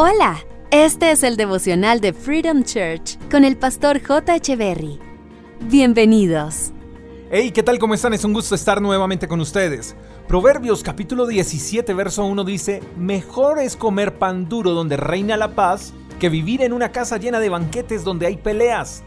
Hola, este es el devocional de Freedom Church con el pastor J. Berry. Bienvenidos. Hey, ¿qué tal? ¿Cómo están? Es un gusto estar nuevamente con ustedes. Proverbios capítulo 17, verso 1 dice, Mejor es comer pan duro donde reina la paz que vivir en una casa llena de banquetes donde hay peleas.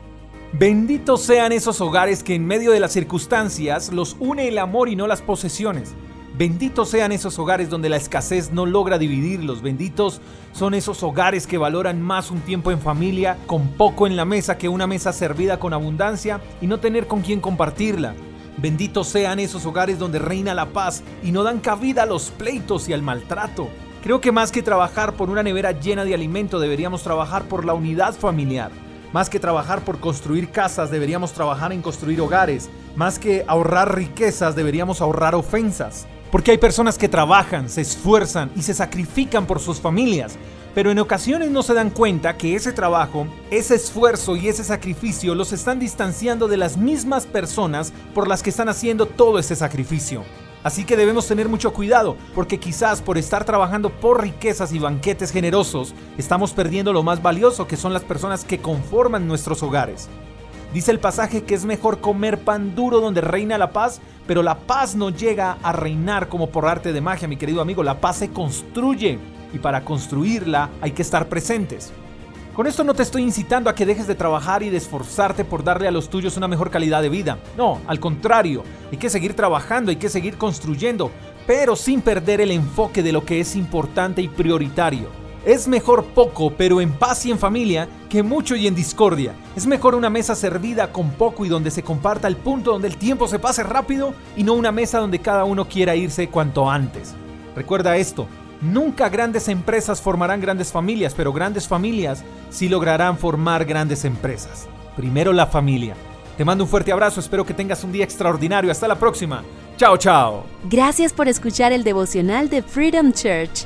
Benditos sean esos hogares que en medio de las circunstancias los une el amor y no las posesiones. Benditos sean esos hogares donde la escasez no logra dividirlos. Benditos son esos hogares que valoran más un tiempo en familia, con poco en la mesa que una mesa servida con abundancia y no tener con quién compartirla. Benditos sean esos hogares donde reina la paz y no dan cabida a los pleitos y al maltrato. Creo que más que trabajar por una nevera llena de alimento deberíamos trabajar por la unidad familiar. Más que trabajar por construir casas, deberíamos trabajar en construir hogares. Más que ahorrar riquezas, deberíamos ahorrar ofensas. Porque hay personas que trabajan, se esfuerzan y se sacrifican por sus familias, pero en ocasiones no se dan cuenta que ese trabajo, ese esfuerzo y ese sacrificio los están distanciando de las mismas personas por las que están haciendo todo ese sacrificio. Así que debemos tener mucho cuidado, porque quizás por estar trabajando por riquezas y banquetes generosos, estamos perdiendo lo más valioso que son las personas que conforman nuestros hogares. Dice el pasaje que es mejor comer pan duro donde reina la paz, pero la paz no llega a reinar como por arte de magia, mi querido amigo. La paz se construye y para construirla hay que estar presentes. Con esto no te estoy incitando a que dejes de trabajar y de esforzarte por darle a los tuyos una mejor calidad de vida. No, al contrario, hay que seguir trabajando, hay que seguir construyendo, pero sin perder el enfoque de lo que es importante y prioritario. Es mejor poco, pero en paz y en familia, que mucho y en discordia. Es mejor una mesa servida con poco y donde se comparta el punto donde el tiempo se pase rápido y no una mesa donde cada uno quiera irse cuanto antes. Recuerda esto, nunca grandes empresas formarán grandes familias, pero grandes familias sí lograrán formar grandes empresas. Primero la familia. Te mando un fuerte abrazo, espero que tengas un día extraordinario. Hasta la próxima. Chao, chao. Gracias por escuchar el devocional de Freedom Church